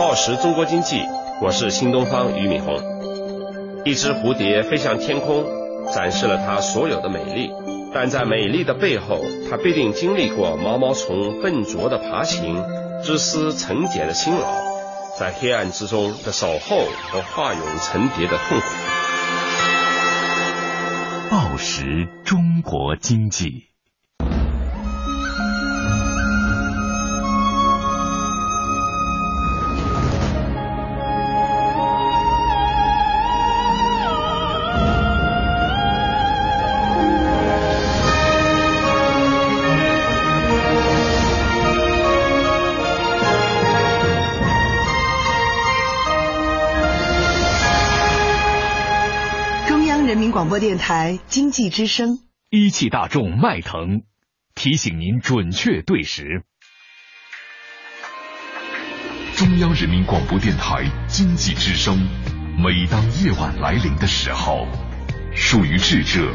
报时中国经济，我是新东方俞敏洪。一只蝴蝶飞向天空，展示了它所有的美丽，但在美丽的背后，它必定经历过毛毛虫笨拙的爬行、织丝成茧的辛劳，在黑暗之中的守候和化蛹成蝶的痛苦。报时中国经济。广播电台经济之声，一汽大众迈腾提醒您准确对时。中央人民广播电台经济之声，每当夜晚来临的时候，属于智者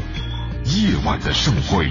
夜晚的盛会。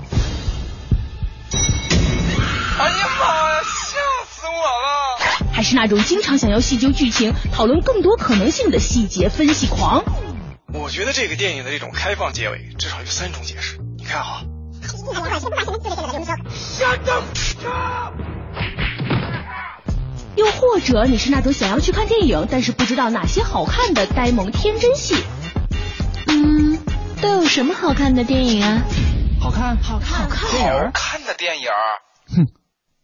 哎呀妈呀！吓死我了！还是那种经常想要细究剧情、讨论更多可能性的细节分析狂。我觉得这个电影的这种开放结尾，至少有三种解释。你看哈。又或者你是那种想要去看电影，但是不知道哪些好看的呆萌天真戏。嗯，都有什么好看的电影啊？好看，好看，好看，好看的电影。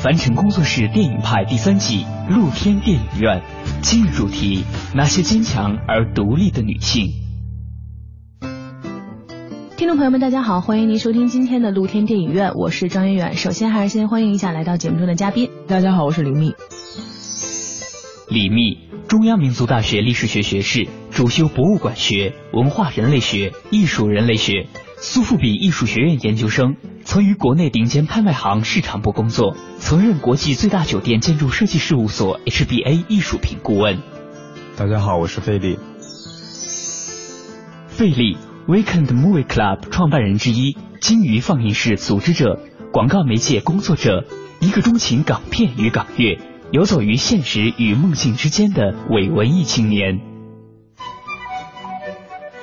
凡尘工作室电影派第三季露天电影院，今日主题：那些坚强而独立的女性。听众朋友们，大家好，欢迎您收听今天的露天电影院，我是张远远。首先还是先欢迎一下来到节目中的嘉宾。大家好，我是李密。李密，中央民族大学历史学学士，主修博物馆学、文化人类学、艺术人类学。苏富比艺术学院研究生，曾于国内顶尖拍卖行市场部工作，曾任国际最大酒店建筑设计事务所 HBA 艺术品顾问。大家好，我是费力。费力 Weekend Movie Club 创办人之一，金鱼放映室组织者，广告媒介工作者，一个钟情港片与港乐，游走于现实与梦境之间的伪文艺青年。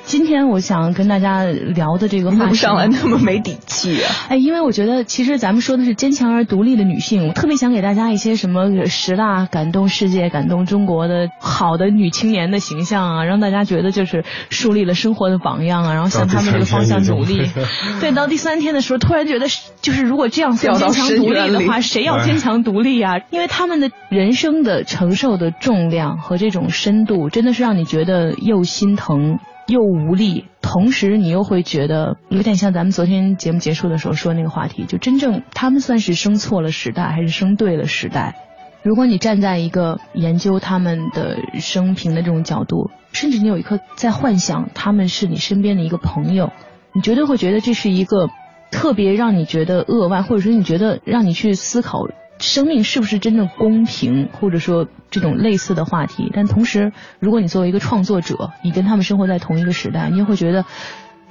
今天我想跟大家聊的这个话题，上来那么没底气啊！哎，因为我觉得其实咱们说的是坚强而独立的女性，我特别想给大家一些什么十大感动世界、感动中国的好的女青年的形象啊，让大家觉得就是树立了生活的榜样啊，然后向他们这个方向努力。对，到第三天的时候，突然觉得就是如果这样坚强独立的话，谁要坚强独立啊？因为他们的人生的承受的重量和这种深度，真的是让你觉得又心疼。又无力，同时你又会觉得有点像咱们昨天节目结束的时候说那个话题，就真正他们算是生错了时代，还是生对了时代？如果你站在一个研究他们的生平的这种角度，甚至你有一刻在幻想他们是你身边的一个朋友，你绝对会觉得这是一个特别让你觉得扼腕，或者说你觉得让你去思考。生命是不是真的公平，或者说这种类似的话题？但同时，如果你作为一个创作者，你跟他们生活在同一个时代，你也会觉得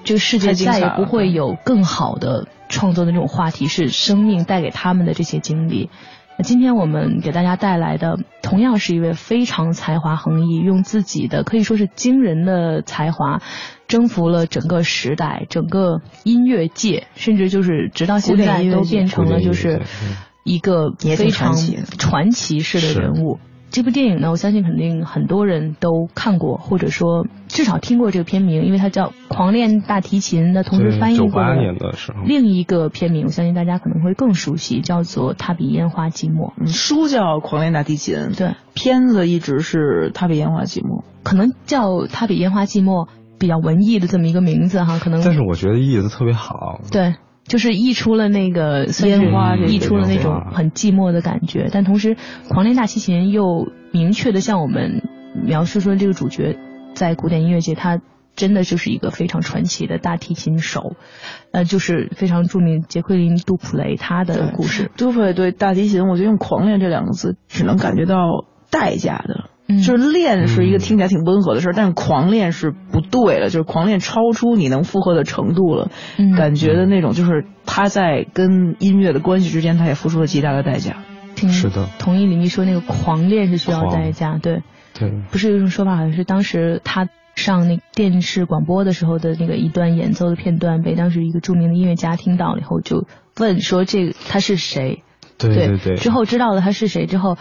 这个世界再也不会有更好的创作的那种话题，是生命带给他们的这些经历。那今天我们给大家带来的，同样是一位非常才华横溢，用自己的可以说是惊人的才华，征服了整个时代、整个音乐界，甚至就是直到现在都变成了就是一个非常传奇式的人物。这部电影呢，我相信肯定很多人都看过，或者说至少听过这个片名，因为它叫《狂恋大提琴》那，同时翻译过另一个片名，我相信大家可能会更熟悉，叫做《他比烟花寂寞》。书叫《狂恋大提琴》，对，片子一直是《他比烟花寂寞》，可能叫《他比烟花寂寞》比较文艺的这么一个名字哈，可能。但是我觉得意思特别好。对。就是溢出了那个烟花，溢出了那种很寂寞的感觉，但同时，狂恋大提琴又明确的向我们描述说，这个主角在古典音乐界，他真的就是一个非常传奇的大提琴手，呃，就是非常著名杰奎琳·杜普雷他的故事。杜普雷对大提琴，我觉得用“狂恋”这两个字，只能感觉到代价的。就是练是一个听起来挺温和的事儿，但是狂练是不对的，就是狂练超出你能负荷的程度了，感觉的那种就是他在跟音乐的关系之间，他也付出了极大的代价。是的，同意李密说那个狂练是需要代价，对，对，不是有一种说法，好像是当时他上那电视广播的时候的那个一段演奏的片段，被当时一个著名的音乐家听到了以后，就问说这个他是谁？对对。对，之后知道了他是谁之后。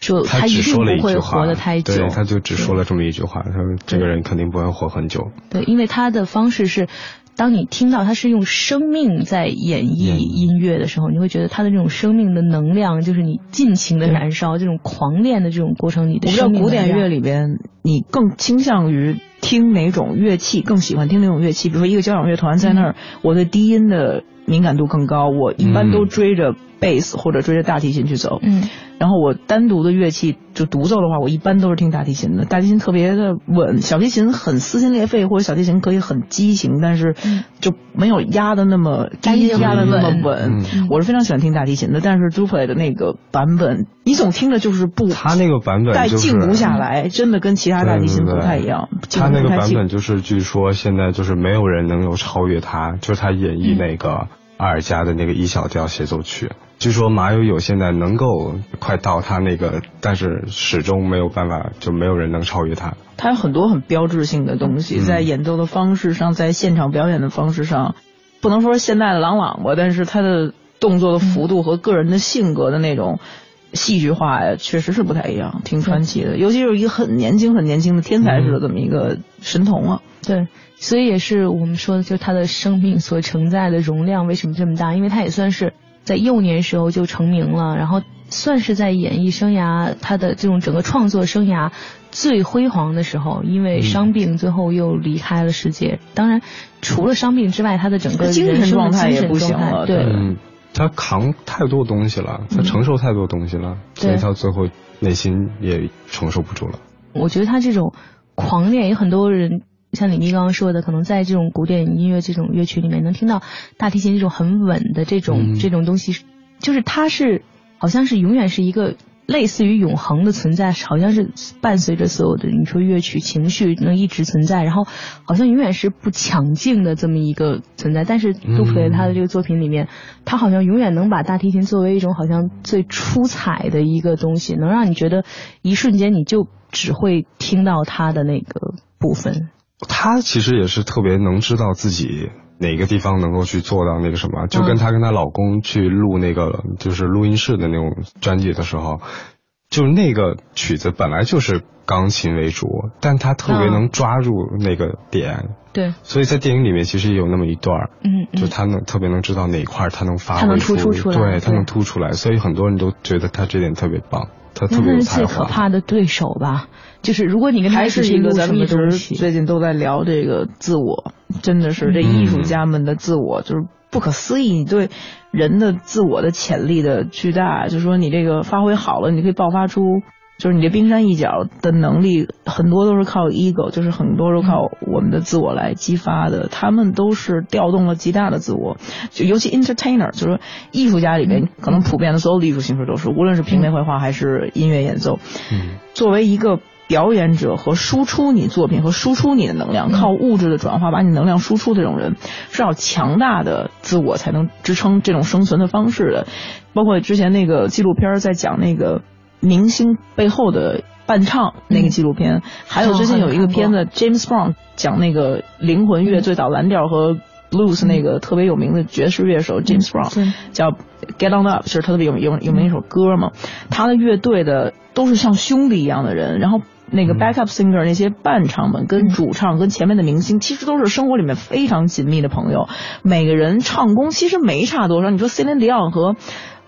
说他一定不会活得太久，对，他就只说了这么一句话，他说这个人肯定不会活很久。对，因为他的方式是，当你听到他是用生命在演绎音乐的时候，你会觉得他的这种生命的能量，就是你尽情的燃烧，这种狂恋的这种过程，你的生命。古典乐里边，你更倾向于听哪种乐器？更喜欢听哪种乐器？比如说一个交响乐团在那儿，我的低音的敏感度更高，我一般都追着贝斯或者追着大提琴去走。嗯。然后我单独的乐器就独奏的话，我一般都是听大提琴的。大提琴特别的稳，小提琴很撕心裂肺，或者小提琴可以很激情，但是就没有压的那么低音压的那么稳。我是非常喜欢听大提琴的，但是 d u p l e 的那个版本，你总听着就是不，他那个版本带静不下来，真的跟其他大提琴不太一样。他那个版本就是据说现在就是没有人能够超越他，就是他演绎那个阿尔加的那个 E 小调协奏曲。据说马友友现在能够快到他那个，但是始终没有办法，就没有人能超越他。他有很多很标志性的东西，在演奏的方式上，在现场表演的方式上，不能说现在的朗朗吧，但是他的动作的幅度和个人的性格的那种戏剧化呀，确实是不太一样，挺传奇的。尤其是一个很年轻、很年轻的天才似的这么一个神童啊。对，所以也是我们说的，就是他的生命所承载的容量为什么这么大？因为他也算是。在幼年时候就成名了，然后算是在演艺生涯他的这种整个创作生涯最辉煌的时候，因为伤病最后又离开了世界。当然，除了伤病之外，他的整个精神状态也不行了。对，他扛太多东西了，他承受太多东西了，所以他最后内心也承受不住了。我觉得他这种狂恋，有很多人。像李密刚刚说的，可能在这种古典音乐这种乐曲里面，能听到大提琴这种很稳的这种这种东西，就是他是好像是永远是一个类似于永恒的存在，好像是伴随着所有的你说乐曲情绪能一直存在，然后好像永远是不抢镜的这么一个存在。但是杜普雷他的这个作品里面，他好像永远能把大提琴作为一种好像最出彩的一个东西，能让你觉得一瞬间你就只会听到他的那个部分。他其实也是特别能知道自己哪个地方能够去做到那个什么，就跟她跟她老公去录那个就是录音室的那种专辑的时候，就那个曲子本来就是钢琴为主，但她特别能抓住那个点。对。所以在电影里面其实也有那么一段嗯，就他能特别能知道哪块他能发挥出，对，他能突出来，所以很多人都觉得他这点特别棒。他特别是最可怕的对手吧？就是如果你跟他还是一个咱们一直最近都在聊这个自我，真的是这艺术家们的自我就是不可思议。你对人的自我的潜力的巨大，就是说你这个发挥好了，你可以爆发出。就是你这冰山一角的能力，很多都是靠 ego，就是很多都靠我们的自我来激发的。他们都是调动了极大的自我，就尤其 entertainer，就是说艺术家里面可能普遍的所有的艺术形式都是，无论是平面绘画还是音乐演奏。嗯，作为一个表演者和输出你作品和输出你的能量，靠物质的转化把你能量输出的这种人，是要强大的自我才能支撑这种生存的方式的。包括之前那个纪录片在讲那个明星背后的伴唱那个纪录片，还有最近有一个片子 James Brown 讲那个灵魂乐最早蓝调和 blues 那个特别有名的爵士乐手 James Brown 叫 Get On Up，就是特别有有有名一首歌嘛。他的乐队的都是像兄弟一样的人，然后那个 backup singer 那些伴唱们跟主唱跟前面的明星其实都是生活里面非常紧密的朋友，每个人唱功其实没差多少。你说 Celine Dion 和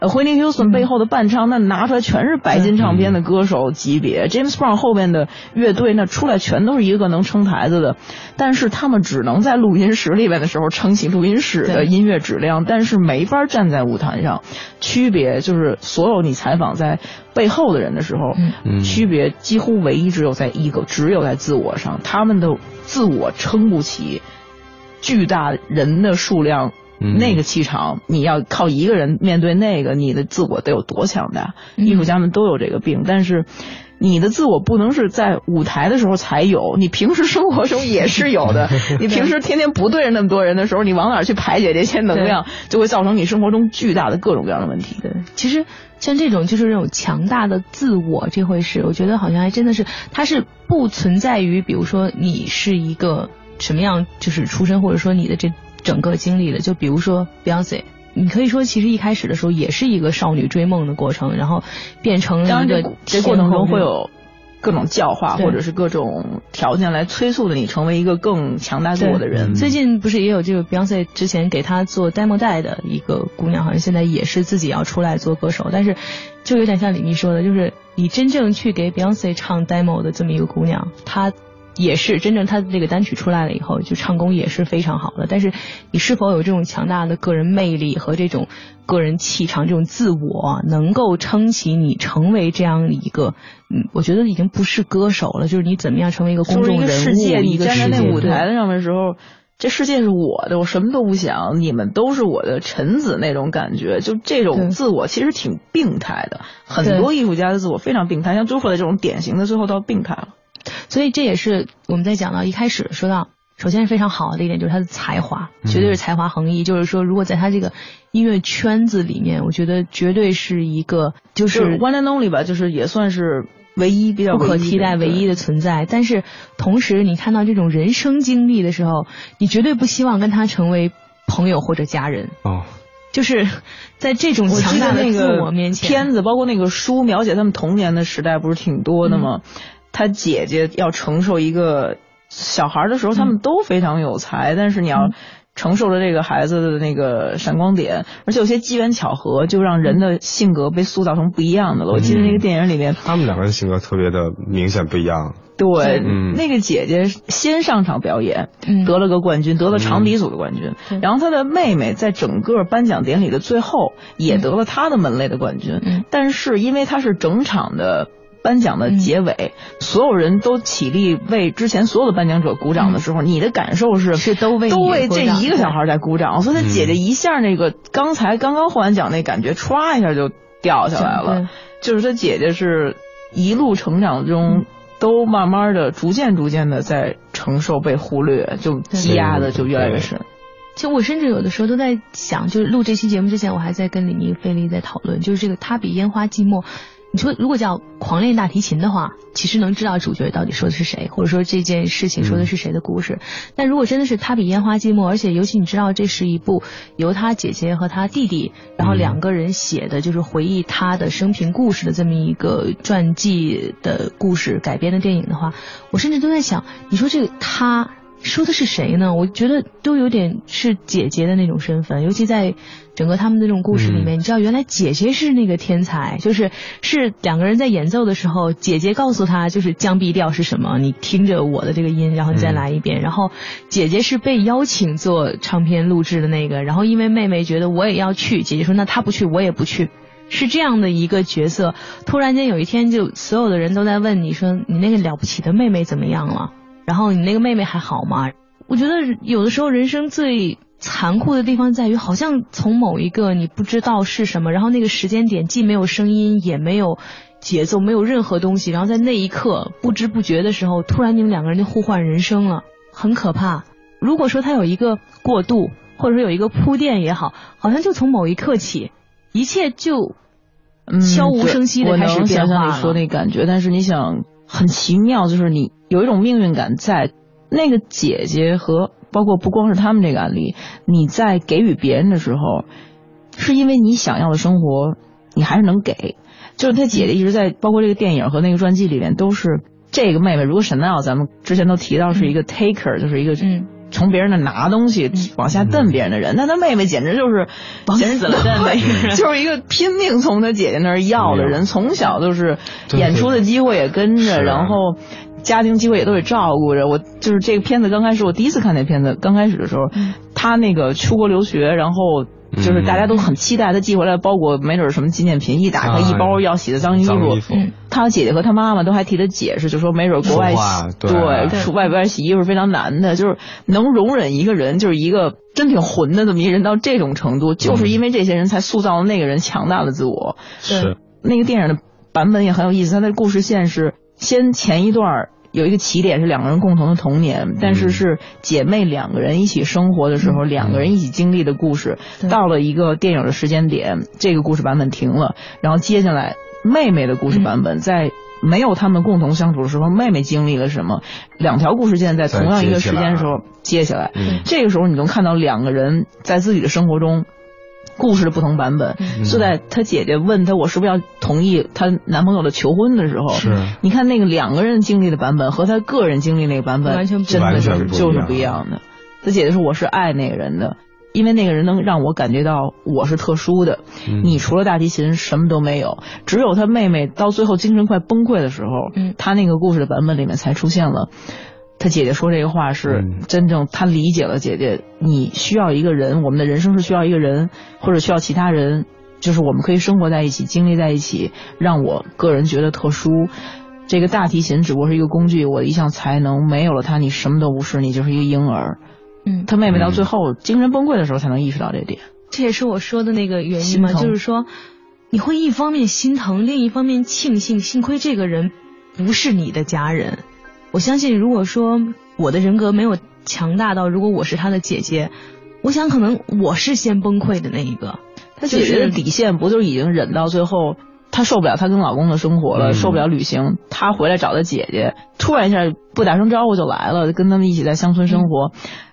呃，惠妮休斯顿背后的伴唱，那拿出来全是白金唱片的歌手级别。James Brown 后边的乐队，那出来全都是一个个能撑台子的。但是他们只能在录音室里边的时候撑起录音室的音乐质量，但是没法站在舞台上。区别就是所有你采访在背后的人的时候，区别几乎唯一只有在一个，只有在自我上，他们的自我撑不起巨大人的数量。那个气场，你要靠一个人面对那个，你的自我得有多强大？艺术家们都有这个病，但是你的自我不能是在舞台的时候才有，你平时生活中也是有的。你平时天天不对着那么多人的时候，你往哪去排解这些能量，就会造成你生活中巨大的各种各样的问题。对，其实像这种就是这种强大的自我这回事，我觉得好像还真的是，它是不存在于，比如说你是一个什么样就是出身，或者说你的这。整个经历的，就比如说 Beyonce，你可以说其实一开始的时候也是一个少女追梦的过程，然后变成了一个这过程中会有各种教化或者是各种条件来催促的你成为一个更强大自我的人。最近不是也有这个 Beyonce 之前给她做 demo 带的一个姑娘，好像现在也是自己要出来做歌手，但是就有点像李密说的，就是你真正去给 Beyonce 唱 demo 的这么一个姑娘，她。也是真正他的这个单曲出来了以后，就唱功也是非常好的。但是你是否有这种强大的个人魅力和这种个人气场、这种自我，能够撑起你成为这样一个？嗯，我觉得已经不是歌手了，就是你怎么样成为一个公众人物？你站在那舞台上的时候，这世界是我的，我什么都不想，你们都是我的臣子那种感觉。就这种自我其实挺病态的，很多艺术家的自我非常病态，像朱佛的这种典型的，最后到病态了。所以这也是我们在讲到一开始说到，首先是非常好的一点，就是他的才华，绝对是才华横溢。就是说，如果在他这个音乐圈子里面，我觉得绝对是一个就是 one and only 吧，就是也算是唯一比较不可替代、唯一的存在。但是同时，你看到这种人生经历的时候，你绝对不希望跟他成为朋友或者家人。哦，就是在这种强大的自我面前，片子包括那个书描写他们童年的时代，不是挺多的吗？他姐姐要承受一个小孩的时候，他们都非常有才，但是你要承受着这个孩子的那个闪光点，而且有些机缘巧合，就让人的性格被塑造成不一样的了。我记得那个电影里面，他们两个人性格特别的明显不一样。对，那个姐姐先上场表演，得了个冠军，得了长笛组的冠军。然后她的妹妹在整个颁奖典礼的最后也得了她的门类的冠军。但是因为她是整场的。颁奖的结尾，所有人都起立为之前所有的颁奖者鼓掌的时候，你的感受是是都为都为这一个小孩在鼓掌，所以他姐姐一下那个刚才刚刚获完奖那感觉唰一下就掉下来了，就是他姐姐是一路成长中都慢慢的、逐渐逐渐的在承受被忽略，就积压的就越来越深。其实我甚至有的时候都在想，就是录这期节目之前，我还在跟李妮、费力在讨论，就是这个他比烟花寂寞。你说如果叫狂练大提琴的话，其实能知道主角到底说的是谁，或者说这件事情说的是谁的故事。但如果真的是他比烟花寂寞，而且尤其你知道这是一部由他姐姐和他弟弟，然后两个人写的，就是回忆他的生平故事的这么一个传记的故事改编的电影的话，我甚至都在想，你说这个他。说的是谁呢？我觉得都有点是姐姐的那种身份，尤其在整个他们的这种故事里面，你知道，原来姐姐是那个天才，就是是两个人在演奏的时候，姐姐告诉他就是降 B 调是什么，你听着我的这个音，然后你再来一遍。然后姐姐是被邀请做唱片录制的那个，然后因为妹妹觉得我也要去，姐姐说那她不去，我也不去，是这样的一个角色。突然间有一天，就所有的人都在问你说你那个了不起的妹妹怎么样了？然后你那个妹妹还好吗？我觉得有的时候人生最残酷的地方在于，好像从某一个你不知道是什么，然后那个时间点既没有声音，也没有节奏，没有任何东西，然后在那一刻不知不觉的时候，突然你们两个人就互换人生了，很可怕。如果说他有一个过渡，或者说有一个铺垫也好，好像就从某一刻起，一切就悄无声息的开始变化了。我能想象你说那感觉，但是你想，很奇妙，就是你有一种命运感在。那个姐姐和包括不光是他们这个案例，你在给予别人的时候，是因为你想要的生活，你还是能给。就是他姐姐一直在，包括这个电影和那个传记里面，都是这个妹妹。如果沈奈奥，咱们之前都提到是一个 taker，就是一个从别人那拿东西往下蹬别人的人。那他妹妹简直就是往死了蹬的人，就是一个拼命从他姐姐那儿要的人。从小就是演出的机会也跟着，然后。家庭机会也都得照顾着。我，就是这个片子刚开始我第一次看那片子，刚开始的时候，他那个出国留学，然后就是大家都很期待他寄回来的包裹，没准什么纪念品，一打开一包要洗的脏衣服，他姐姐和他妈妈都还替他解释，就说没准国外对。外边洗衣服非常难的，就是能容忍一个人，就是一个真挺混的这么一人到这种程度，就是因为这些人才塑造了那个人强大的自我。是。那个电影的版本也很有意思，他的故事线是。先前一段有一个起点是两个人共同的童年，但是是姐妹两个人一起生活的时候，两个人一起经历的故事。到了一个电影的时间点，这个故事版本停了，然后接下来妹妹的故事版本在没有他们共同相处的时候，妹妹经历了什么？两条故事线在同样一个时间的时候接下来，这个时候你能看到两个人在自己的生活中。故事的不同版本，就在她姐姐问她我是不是要同意她男朋友的求婚的时候，是你看那个两个人经历的版本和她个人经历那个版本完全真的是就是不一样的。她姐姐说我是爱那个人的，因为那个人能让我感觉到我是特殊的。你除了大提琴什么都没有，只有她妹妹到最后精神快崩溃的时候，她那个故事的版本里面才出现了。他姐姐说这个话是真正，他理解了姐姐。你需要一个人，我们的人生是需要一个人，或者需要其他人，就是我们可以生活在一起，经历在一起，让我个人觉得特殊。这个大提琴只不过是一个工具，我的一项才能，没有了它，你什么都不是，你就是一个婴儿。嗯，他妹妹到最后精神崩溃的时候，才能意识到这点。这也是我说的那个原因嘛，就是说，你会一方面心疼，另一方面庆幸，幸亏这个人不是你的家人。我相信，如果说我的人格没有强大到，如果我是他的姐姐，我想可能我是先崩溃的那一个。他姐姐的底线不就已经忍到最后，她受不了她跟老公的生活了，受不了旅行，她回来找她姐姐，突然一下不打声招呼就来了，跟他们一起在乡村生活。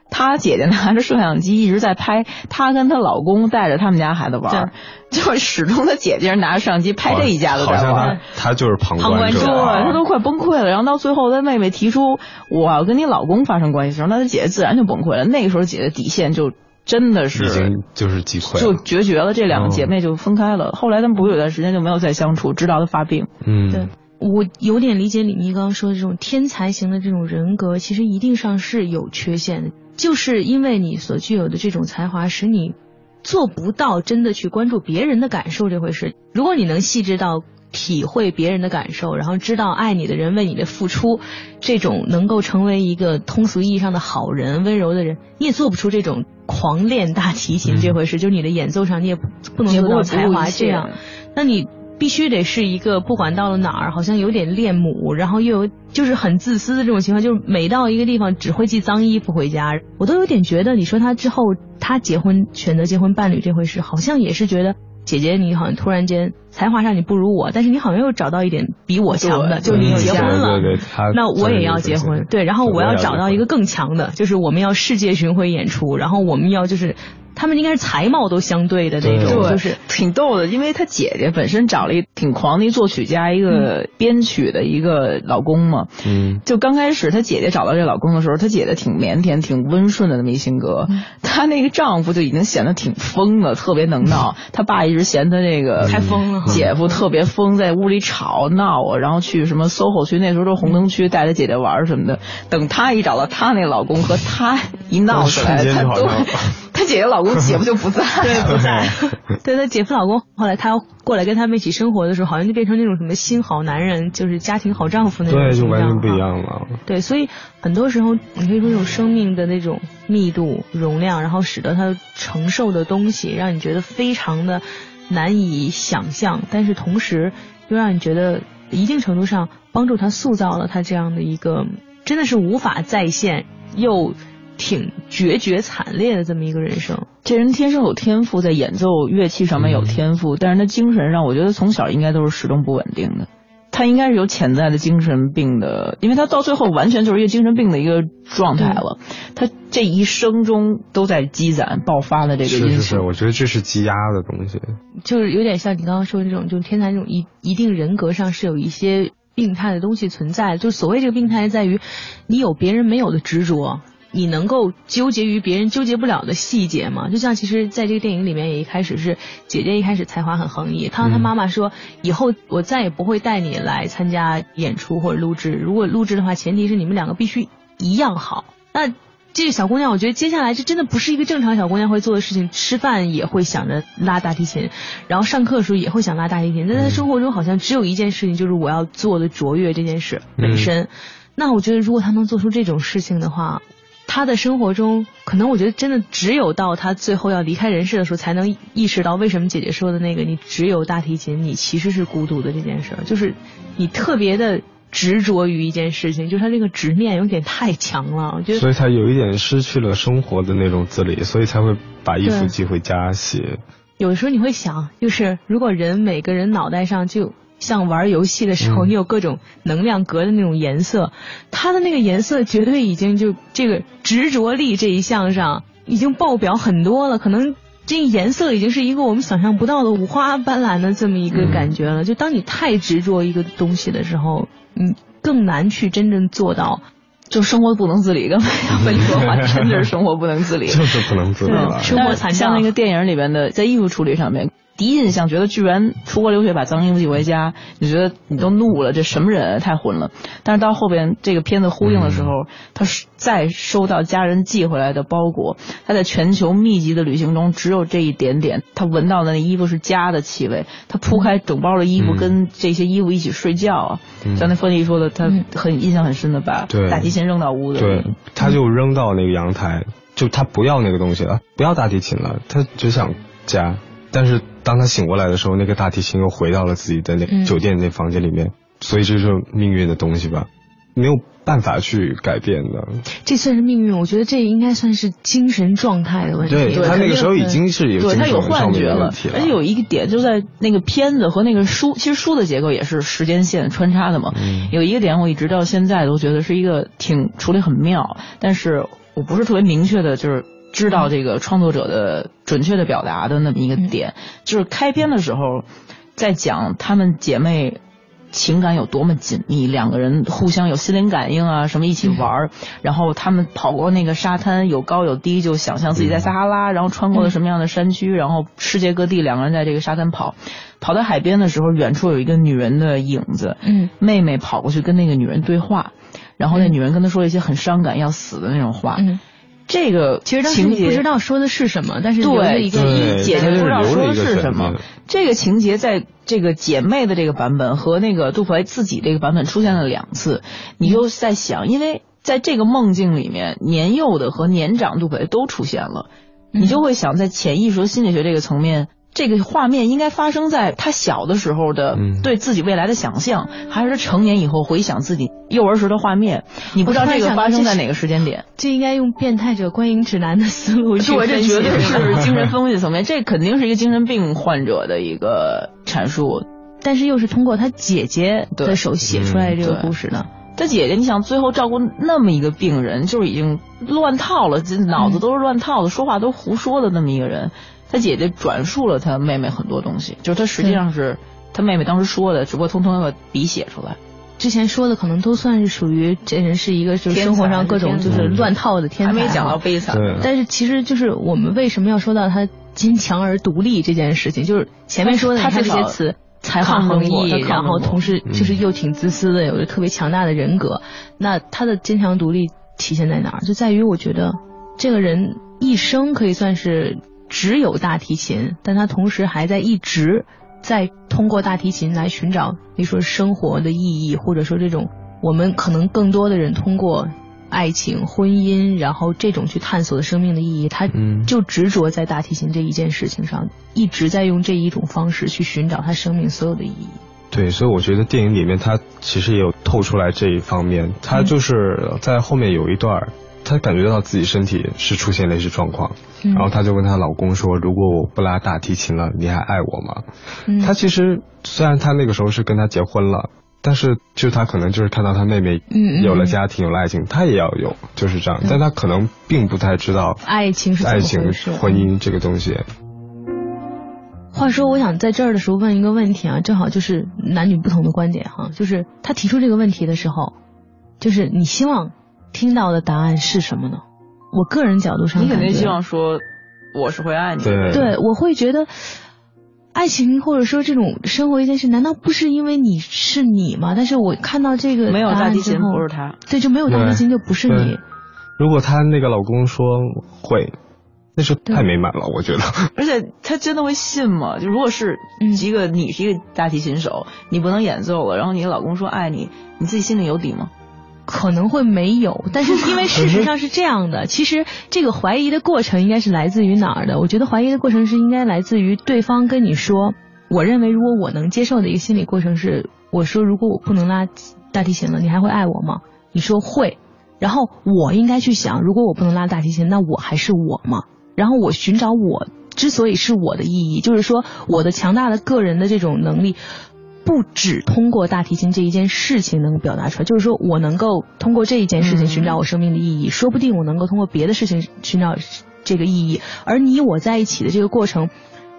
她姐姐拿着摄像机一直在拍，她跟她老公带着他们家孩子玩，就始终她姐姐拿着摄像机拍这一家子在玩。她就是旁观者，她都快崩溃了。然后到最后，她妹妹提出我要跟你老公发生关系的时候，那她姐姐自然就崩溃了。那个时候，姐姐底线就真的是已经就是击溃，就决绝了。这两个姐妹就分开了。后来他们不是有段时间就没有再相处，直到她发病。嗯，对我有点理解李妮刚刚说的这种天才型的这种人格，其实一定上是有缺陷的。就是因为你所具有的这种才华，使你做不到真的去关注别人的感受这回事。如果你能细致到体会别人的感受，然后知道爱你的人为你的付出，这种能够成为一个通俗意义上的好人、温柔的人，你也做不出这种狂练大提琴这回事。就是你的演奏上，你也不能做到才华这样。那你。必须得是一个不管到了哪儿，好像有点恋母，然后又有就是很自私的这种情况，就是每到一个地方只会寄脏衣服回家。我都有点觉得，你说他之后他结婚选择结婚伴侣这回事，好像也是觉得姐姐你好像突然间才华上你不如我，但是你好像又找到一点比我强的，就你结婚了，那我也要结婚，对，然后我要找到一个更强的，就是我们要世界巡回演出，然后我们要就是。他们应该是才貌都相对的那种，就是挺逗的。因为他姐姐本身找了一挺狂的一作曲家，一个编曲的一个老公嘛。嗯。就刚开始他姐姐找到这老公的时候，他姐姐挺腼腆、挺温顺的那么一性格。她那个丈夫就已经显得挺疯的，特别能闹。他爸一直嫌他这个太疯了，姐夫特别疯，在屋里吵闹啊，然后去什么 SOHO 区，那时候都红灯区，带他姐姐玩什么的。等他一找到他那老公和他一闹起来，他都。他姐姐老公姐夫就不在，对不在，对他姐夫老公后来他过来跟他们一起生活的时候，好像就变成那种什么新好男人，就是家庭好丈夫那种对，就完全不一样了。对，所以很多时候你可以说，这种生命的那种密度、容量，然后使得他承受的东西，让你觉得非常的难以想象，但是同时又让你觉得一定程度上帮助他塑造了他这样的一个真的是无法再现又挺决绝惨烈的这么一个人生。这人天生有天赋，在演奏乐器上面有天赋，但是他精神上，我觉得从小应该都是始终不稳定的。他应该是有潜在的精神病的，因为他到最后完全就是一个精神病的一个状态了。他这一生中都在积攒、爆发的这个因素。是是是，我觉得这是积压的东西。就是有点像你刚刚说的这种，就是天才这种一一定人格上是有一些病态的东西存在。就所谓这个病态，在于你有别人没有的执着。你能够纠结于别人纠结不了的细节吗？就像其实，在这个电影里面，也一开始是姐姐一开始才华很横溢，她和她妈妈说，以后我再也不会带你来参加演出或者录制，如果录制的话，前提是你们两个必须一样好。那这个小姑娘，我觉得接下来这真的不是一个正常小姑娘会做的事情，吃饭也会想着拉大提琴，然后上课的时候也会想拉大提琴，但在生活中好像只有一件事情，就是我要做的卓越这件事本身。那我觉得，如果她能做出这种事情的话，他的生活中，可能我觉得真的只有到他最后要离开人世的时候，才能意识到为什么姐姐说的那个“你只有大提琴，你其实是孤独的”这件事儿，就是你特别的执着于一件事情，就是他这个执念有点太强了。我觉得，所以他有一点失去了生活的那种自理，所以才会把衣服寄回家洗。有的时候你会想，就是如果人每个人脑袋上就。像玩游戏的时候，你有各种能量格的那种颜色，它的那个颜色绝对已经就这个执着力这一项上已经爆表很多了。可能这颜色已经是一个我们想象不到的五花斑斓的这么一个感觉了。就当你太执着一个东西的时候，你更难去真正做到，就生活不能自理。刚才要跟你说话，真的是生活不能自理，就是不能自理了。生活惨像那个电影里边的，在艺术处理上面。第一印象觉得居然出国留学把脏衣服寄回家，你觉得你都怒了，这什么人太混了。但是到后边这个片子呼应的时候，他再收到家人寄回来的包裹，他在全球密集的旅行中只有这一点点，他闻到的那衣服是家的气味，他铺开整包的衣服跟这些衣服一起睡觉啊。像那芬妮说的，他很印象很深的把大提琴扔到屋子里，对，他就扔到那个阳台，就他不要那个东西了，不要大提琴了，他只想家。但是当他醒过来的时候，那个大提琴又回到了自己的那酒店那房间里面，所以这是命运的东西吧，没有办法去改变的。这算是命运，我觉得这应该算是精神状态的问题。对他那个时候已经是有对他有幻觉了，而且有一个点就在那个片子和那个书，其实书的结构也是时间线穿插的嘛。有一个点我一直到现在都觉得是一个挺处理很妙，但是我不是特别明确的，就是。知道这个创作者的准确的表达的那么一个点，就是开篇的时候，在讲她们姐妹情感有多么紧密，两个人互相有心灵感应啊，什么一起玩儿，然后她们跑过那个沙滩，有高有低，就想象自己在撒哈拉，然后穿过了什么样的山区，然后世界各地两个人在这个沙滩跑，跑到海边的时候，远处有一个女人的影子，嗯，妹妹跑过去跟那个女人对话，然后那女人跟她说一些很伤感要死的那种话，嗯。这个其实当时不知道说的是什么，但是对一个姐姐不知道说的是什么。这个情节在这个姐妹的这个版本和那个杜甫自己这个版本出现了两次，你就在想，因为在这个梦境里面，年幼的和年长杜甫都出现了，你就会想在潜意识和心理学这个层面。这个画面应该发生在他小的时候的对自己未来的想象，还是成年以后回想自己幼儿时的画面？你不知道这个发生在哪个时间点？这应该用变态者观影指南的思路去对，这绝对是精神分析层面，这肯定是一个精神病患者的一个阐述，但是又是通过他姐姐的手写出来这个故事的。他姐姐，你想最后照顾那么一个病人，就是已经乱套了，这脑子都是乱套的，说话都胡说的那么一个人。他姐姐转述了他妹妹很多东西，就是他实际上是他妹妹当时说的，只不过通通要笔写出来。之前说的可能都算是属于这人是一个就是生活上各种就是乱套的天才，还没讲到悲惨。但是其实就是我们为什么要说到他坚强而独立这件事情，就是前面说的他这些词才华横溢，然后同时就是又挺自私的，有着特别强大的人格。那他的坚强独立体现在哪儿？就在于我觉得这个人一生可以算是。只有大提琴，但他同时还在一直在通过大提琴来寻找，你说生活的意义，或者说这种我们可能更多的人通过爱情、婚姻，然后这种去探索的生命的意义，他就执着在大提琴这一件事情上，一直在用这一种方式去寻找他生命所有的意义。对，所以我觉得电影里面他其实也有透出来这一方面，他就是在后面有一段。她感觉到自己身体是出现类似状况，然后她就问她老公说：“如果我不拉大提琴了，你还爱我吗？”她其实虽然她那个时候是跟他结婚了，但是就她可能就是看到她妹妹有了家庭有了爱情，她也要有，就是这样。但她可能并不太知道爱情是爱情婚姻这个东西。话说，我想在这儿的时候问一个问题啊，正好就是男女不同的观点哈，就是他提出这个问题的时候，就是你希望。听到的答案是什么呢？我个人角度上，你肯定希望说我是会爱你。对，对我会觉得，爱情或者说这种生活一件事，难道不是因为你是你吗？但是我看到这个没有大提琴不是他，对，就没有大提琴就不是你。如果她那个老公说会，那是太美满了，我觉得。而且他真的会信吗？就如果是一个你是一个大提琴手，你不能演奏了，然后你的老公说爱你，你自己心里有底吗？可能会没有，但是因为事实上是这样的，其实这个怀疑的过程应该是来自于哪儿的？我觉得怀疑的过程是应该来自于对方跟你说，我认为如果我能接受的一个心理过程是，我说如果我不能拉大提琴了，你还会爱我吗？你说会，然后我应该去想，如果我不能拉大提琴，那我还是我吗？然后我寻找我之所以是我的意义，就是说我的强大的个人的这种能力。不只通过大提琴这一件事情能表达出来，就是说我能够通过这一件事情寻找我生命的意义，说不定我能够通过别的事情寻找这个意义。而你我在一起的这个过程。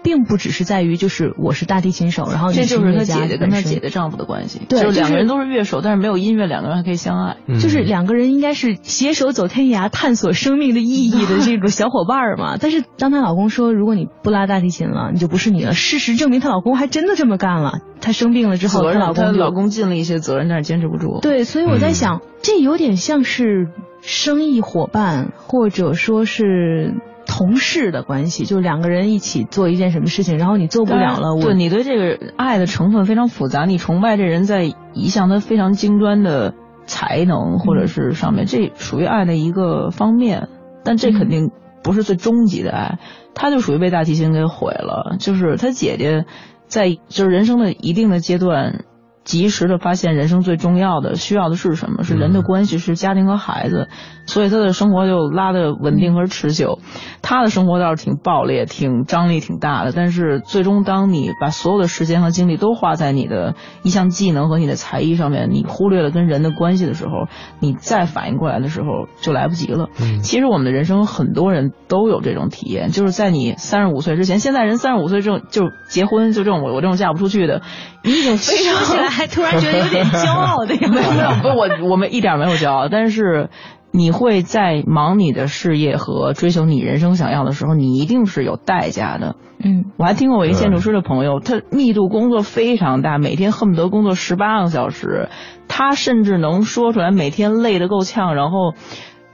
并不只是在于就是我是大提琴手，然后这就是他姐姐跟他姐姐丈夫的关系，对，就是两个人都是乐手，但是没有音乐，两个人还可以相爱，就是两个人应该是携手走天涯，探索生命的意义的这种小伙伴嘛。但是当她老公说如果你不拉大提琴了，你就不是你了。事实证明她老公还真的这么干了。她生病了之后，她老公老公尽了一些责任，但是坚持不住。对，所以我在想，这有点像是生意伙伴，或者说是。同事的关系，就是两个人一起做一件什么事情，然后你做不了了，对你对这个爱的成分非常复杂，你崇拜这人在一项他非常精专的才能或者是上面，这属于爱的一个方面，但这肯定不是最终极的爱，他就属于被大提琴给毁了，就是他姐姐在就是人生的一定的阶段。及时的发现人生最重要的需要的是什么？是人的关系，是家庭和孩子，所以他的生活就拉的稳定和持久。他的生活倒是挺爆裂、挺张力挺大的，但是最终当你把所有的时间和精力都花在你的一项技能和你的才艺上面，你忽略了跟人的关系的时候，你再反应过来的时候就来不及了。其实我们的人生很多人都有这种体验，就是在你三十五岁之前，现在人三十五岁这种就结婚就这种我我这种嫁不出去的，你已经非常。还突然觉得有点骄傲的样子，没有，不，我我们一点没有骄傲，但是你会在忙你的事业和追求你人生想要的时候，你一定是有代价的。嗯，我还听过我一建筑师的朋友，他密度工作非常大，每天恨不得工作十八个小时，他甚至能说出来每天累得够呛，然后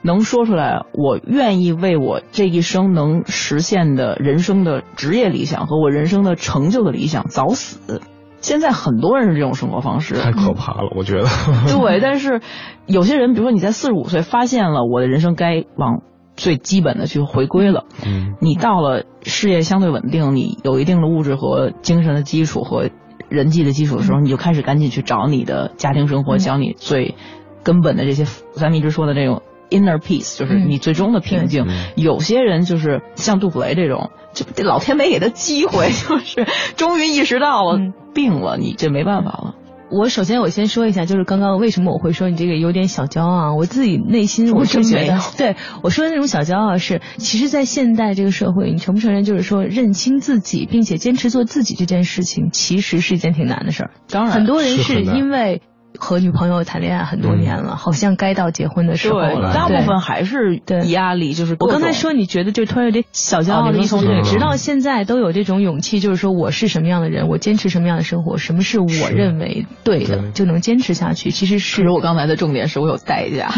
能说出来我愿意为我这一生能实现的人生的职业理想和我人生的成就的理想早死。现在很多人是这种生活方式，太可怕了，我觉得。对，但是有些人，比如说你在四十五岁发现了我的人生该往最基本的去回归了，嗯，你到了事业相对稳定，你有一定的物质和精神的基础和人际的基础的时候，你就开始赶紧去找你的家庭生活，找你最根本的这些，咱们一直说的这种 inner peace，就是你最终的平静。有些人就是像杜普雷这种。就老天没给他机会，就是终于意识到了病了，你这没办法了。我首先我先说一下，就是刚刚为什么我会说你这个有点小骄傲？我自己内心我是觉得，对我说的那种小骄傲是，其实，在现代这个社会，你承不承认？就是说，认清自己，并且坚持做自己这件事情，其实是一件挺难的事儿。当然，很多人是因为。和女朋友谈恋爱很多年了，好像该到结婚的时候了。大部分还是压力，就是我刚才说，你觉得就突然有点小骄傲的意思，对，直到现在都有这种勇气，就是说我是什么样的人，我坚持什么样的生活，什么是我认为对的，就能坚持下去。其实是我刚才的重点是我有代价。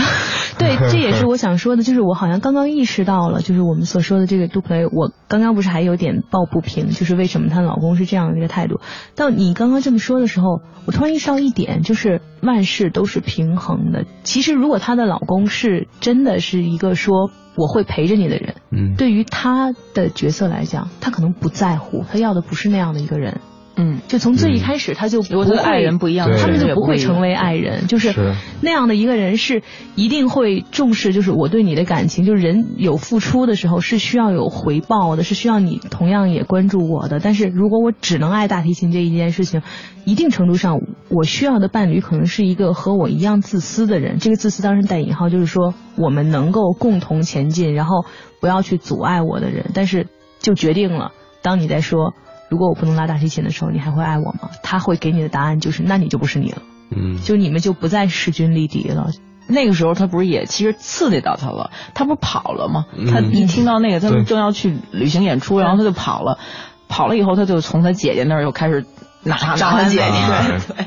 对，这也是我想说的，就是我好像刚刚意识到了，就是我们所说的这个杜 play，我刚刚不是还有点抱不平，就是为什么她老公是这样的一个态度。到你刚刚这么说的时候，我突然意识到一点，就是万事都。是平衡的。其实，如果她的老公是真的是一个说我会陪着你的人，嗯，对于她的角色来讲，她可能不在乎，她要的不是那样的一个人。嗯，就从最一开始他就如果他的爱人不一样，他们就不会成为爱人。就是那样的一个人是一定会重视，就是我对你的感情，就是人有付出的时候是需要有回报的，是需要你同样也关注我的。但是如果我只能爱大提琴这一件事情，一定程度上我需要的伴侣可能是一个和我一样自私的人。这个自私当然带引号，就是说我们能够共同前进，然后不要去阻碍我的人。但是就决定了，当你在说。如果我不能拉大提琴的时候，你还会爱我吗？他会给你的答案就是，那你就不是你了。嗯，就你们就不再势均力敌了。那个时候他不是也其实刺激到他了，他不是跑了吗？他一听到那个他们正要去旅行演出，然后他就跑了。跑了以后，他就从他姐姐那儿又开始拿找他姐姐。对，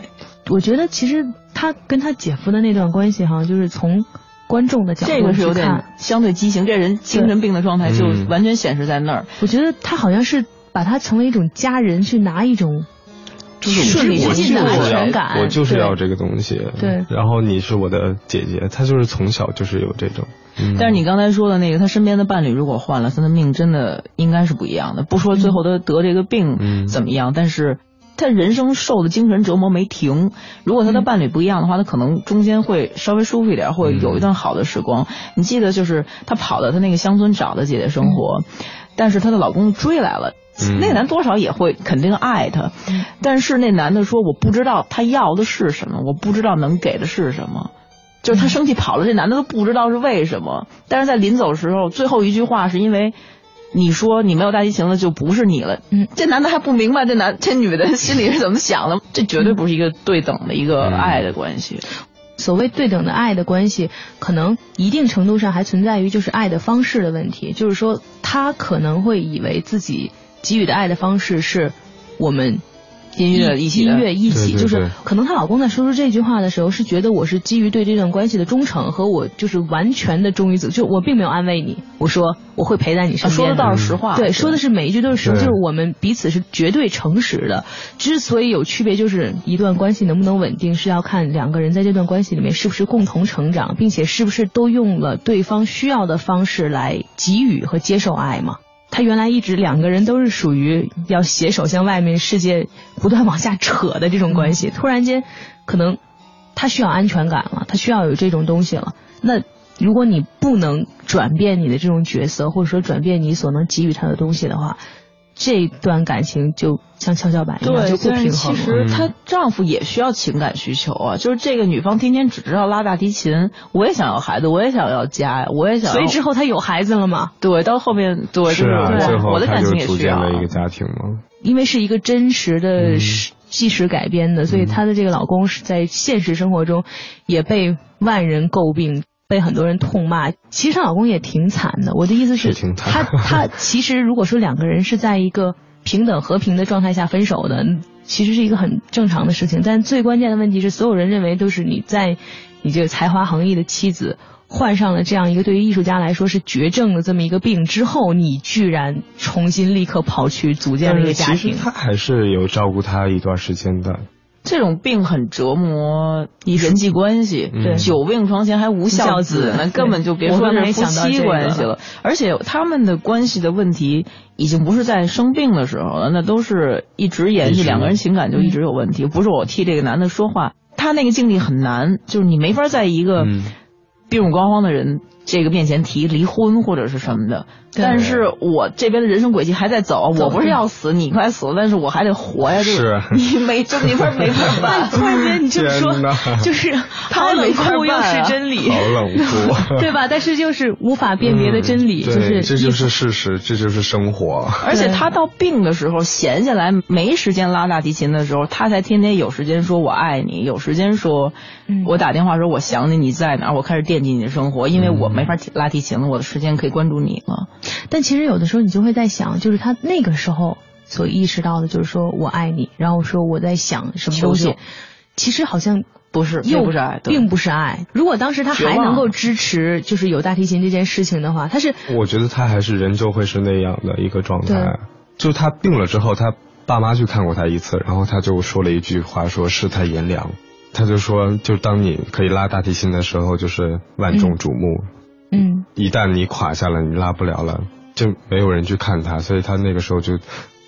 我觉得其实他跟他姐夫的那段关系哈，就是从观众的角度这个是有点相对畸形，这人精神病的状态就完全显示在那儿。我觉得他好像是。把他成为一种家人，去拿一种顺理成章的安全感。我就是要这个东西。对。然后你是我的姐姐，她就是从小就是有这种。但是你刚才说的那个，他身边的伴侣如果换了，他的命真的应该是不一样的。不说最后他得这个病怎么样，但是他人生受的精神折磨没停。如果他的伴侣不一样的话，他可能中间会稍微舒服一点，会有一段好的时光。你记得，就是她跑到她那个乡村找的姐姐生活，但是她的老公追来了。那男多少也会肯定爱她，但是那男的说我不知道他要的是什么，我不知道能给的是什么，就是他生气跑了，这男的都不知道是为什么。但是在临走时候，最后一句话是因为你说你没有大提琴了就不是你了，嗯，这男的还不明白这男这女的心里是怎么想的，这绝对不是一个对等的一个爱的关系。所谓对等的爱的关系，可能一定程度上还存在于就是爱的方式的问题，就是说他可能会以为自己。给予的爱的方式是，我们音乐一起，音乐一起，就是可能她老公在说出这句话的时候，是觉得我是基于对这段关系的忠诚和我就是完全的忠于自，就我并没有安慰你，我说我会陪在你身边，说的倒是实话，对，说的是每一句都是实话，就是我们彼此是绝对诚实的。之所以有区别，就是一段关系能不能稳定，是要看两个人在这段关系里面是不是共同成长，并且是不是都用了对方需要的方式来给予和接受爱嘛。他原来一直两个人都是属于要携手向外面世界不断往下扯的这种关系，突然间，可能他需要安全感了，他需要有这种东西了。那如果你不能转变你的这种角色，或者说转变你所能给予他的东西的话。这段感情就像跷跷板一样就不平衡。其实她丈夫也需要情感需求啊，就是这个女方天天只知道拉大提琴，我也想要孩子，我也想要家呀，我也想。所以之后她有孩子了吗？对，到后面对，是啊，最后她就组建了一个家庭嘛。因为是一个真实的纪实改编的，所以她的这个老公是在现实生活中也被万人诟病。被很多人痛骂，其实她老公也挺惨的。我的意思是，他他 其实如果说两个人是在一个平等和平的状态下分手的，其实是一个很正常的事情。但最关键的问题是，所有人认为都是你在你这个才华横溢的妻子患上了这样一个对于艺术家来说是绝症的这么一个病之后，你居然重新立刻跑去组建了一个家庭。其实他还是有照顾他一段时间的。这种病很折磨人际关系，对，久病床前还无孝子，那根本就别说是夫妻关系了。而且他们的关系的问题已经不是在生病的时候了，那都是一直延续，两个人情感就一直有问题。不是我替这个男的说话，他那个境地很难，就是你没法在一个病入膏肓的人。这个面前提离婚或者是什么的，但是我这边的人生轨迹还在走，我不是要死，你快死了，但是我还得活呀，是，你没就没法没法办。突然间你这么说，就是好冷酷又是真理，好冷酷，对吧？但是就是无法辨别的真理，就是这就是事实，这就是生活。而且他到病的时候，闲下来没时间拉大提琴的时候，他才天天有时间说我爱你，有时间说我打电话说我想你，你在哪？我开始惦记你的生活，因为我。没法拉提琴了，我的时间可以关注你了。但其实有的时候你就会在想，就是他那个时候所意识到的，就是说我爱你，然后说我在想什么东西，其实好像不是，又不是爱，并不是爱。如果当时他还能够支持，就是有大提琴这件事情的话，他是我觉得他还是人就会是那样的一个状态。就他病了之后，他爸妈去看过他一次，然后他就说了一句话，说世态炎凉。他就说，就当你可以拉大提琴的时候，就是万众瞩目。嗯，一旦你垮下了，你拉不了了，就没有人去看他，所以他那个时候就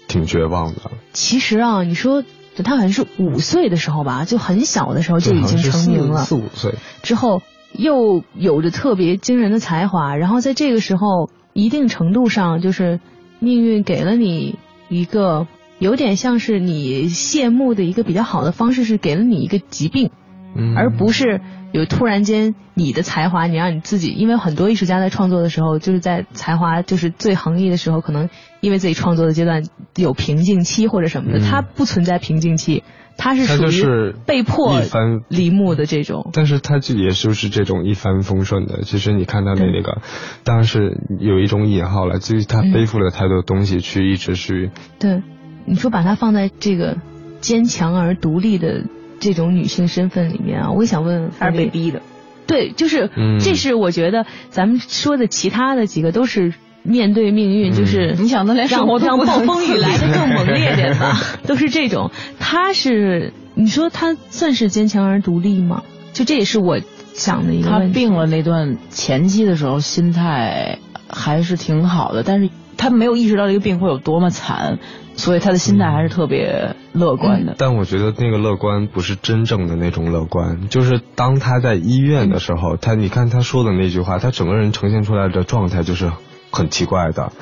挺绝望的。其实啊，你说他好像是五岁的时候吧，就很小的时候就已经成名了，四五岁。之后又有着特别惊人的才华，然后在这个时候，一定程度上就是命运给了你一个有点像是你谢幕的一个比较好的方式，是给了你一个疾病，嗯，而不是。有突然间，你的才华，你让你自己，因为很多艺术家在创作的时候，就是在才华就是最横溢的时候，可能因为自己创作的阶段有瓶颈期或者什么的，他不存在瓶颈期，他是属于被迫离幕的这种。但是他就也就是这种一帆风顺的。其实你看他的那个，当然是有一种引号了，就是他背负了太多东西去一直去。对，你说把他放在这个坚强而独立的。这种女性身份里面啊，我也想问，还是被逼的？对，就是，这是我觉得咱们说的其他的几个都是面对命运，就是你想，连生活让暴风雨来的更猛烈点吧，都是这种。他是，你说他算是坚强而独立吗？就这也是我想的一个问题。他病了那段前期的时候，心态还是挺好的，但是他没有意识到这个病会有多么惨。所以他的心态还是特别乐观的，但我觉得那个乐观不是真正的那种乐观，就是当他在医院的时候，他你看他说的那句话，他整个人呈现出来的状态就是很奇怪的，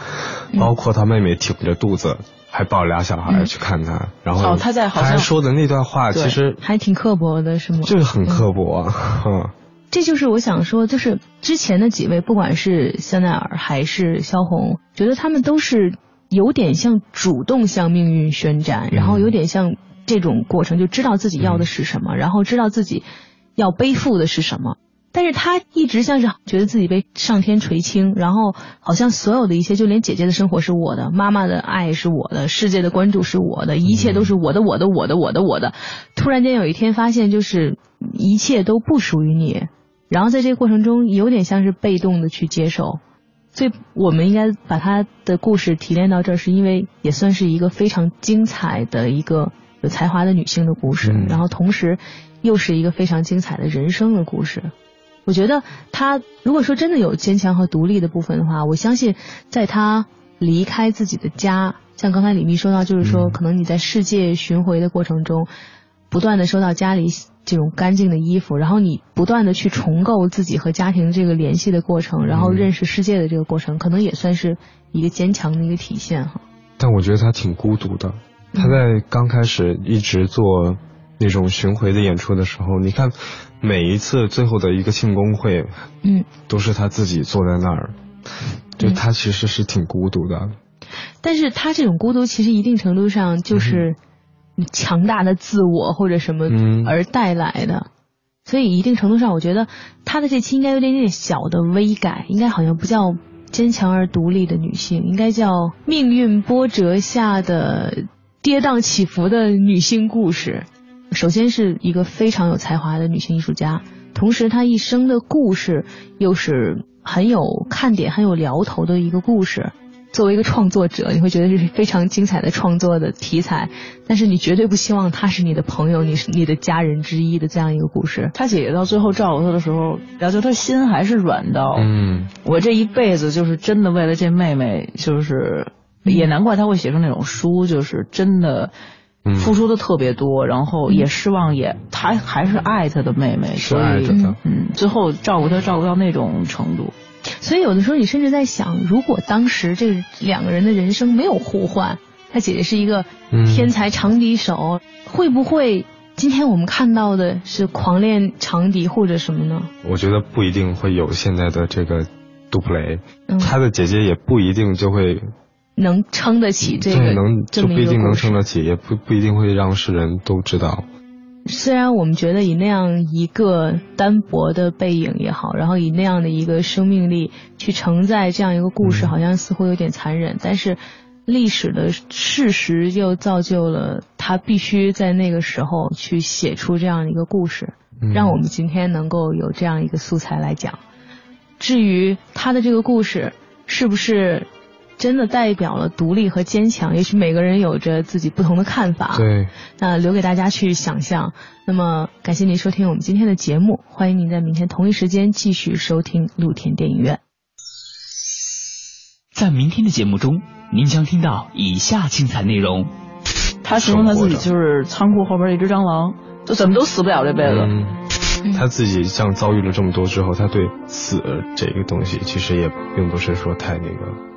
包括他妹妹挺着肚子还抱俩小孩去看他，然后他在好像说的那段话其实还挺刻薄的是吗？就是很刻薄，嗯，这就是我想说，就是之前的几位，不管是香奈儿还是萧红，觉得他们都是。有点像主动向命运宣战，然后有点像这种过程，就知道自己要的是什么，然后知道自己要背负的是什么。但是他一直像是觉得自己被上天垂青，然后好像所有的一切，就连姐姐的生活是我的，妈妈的爱是我的，世界的关注是我的，一切都是我的，我的，我的，我的，我的。突然间有一天发现，就是一切都不属于你，然后在这个过程中，有点像是被动的去接受。所以，我们应该把她的故事提炼到这儿，是因为也算是一个非常精彩的一个有才华的女性的故事，然后同时又是一个非常精彩的人生的故事。我觉得她如果说真的有坚强和独立的部分的话，我相信在她离开自己的家，像刚才李密说到，就是说可能你在世界巡回的过程中，不断的收到家里。这种干净的衣服，然后你不断的去重构自己和家庭这个联系的过程，然后认识世界的这个过程，可能也算是一个坚强的一个体现哈。但我觉得他挺孤独的，他在刚开始一直做那种巡回的演出的时候，你看每一次最后的一个庆功会，嗯，都是他自己坐在那儿，就他其实是挺孤独的。但是他这种孤独，其实一定程度上就是。强大的自我或者什么而带来的，所以一定程度上，我觉得她的这期应该有点点小的微改，应该好像不叫坚强而独立的女性，应该叫命运波折下的跌宕起伏的女性故事。首先是一个非常有才华的女性艺术家，同时她一生的故事又是很有看点、很有聊头的一个故事。作为一个创作者，你会觉得这是非常精彩的创作的题材，但是你绝对不希望他是你的朋友，你是你的家人之一的这样一个故事。他姐姐到最后照顾他的时候，然后就他心还是软到，嗯，我这一辈子就是真的为了这妹妹，就是也难怪他会写出那种书，就是真的付出的特别多，然后也失望，也他还是爱他的妹妹，是爱着的，嗯，最后照顾他照顾到那种程度。所以有的时候你甚至在想，如果当时这两个人的人生没有互换，他姐姐是一个天才长笛手，会不会今天我们看到的是狂练长笛或者什么呢？我觉得不一定会有现在的这个杜普雷，他的姐姐也不一定就会能撑得起这个，能就不一定能撑得起，也不不一定会让世人都知道。虽然我们觉得以那样一个单薄的背影也好，然后以那样的一个生命力去承载这样一个故事，好像似乎有点残忍。但是历史的事实又造就了他必须在那个时候去写出这样一个故事，让我们今天能够有这样一个素材来讲。至于他的这个故事是不是？真的代表了独立和坚强，也许每个人有着自己不同的看法。对，那留给大家去想象。那么，感谢您收听我们今天的节目，欢迎您在明天同一时间继续收听露天电影院。在明天的节目中，您将听到以下精彩内容。他形容他自己就是仓库后边一只蟑螂，就怎么都死不了这辈子。嗯，他自己像遭遇了这么多之后，他对死这个东西其实也并不是说太那个。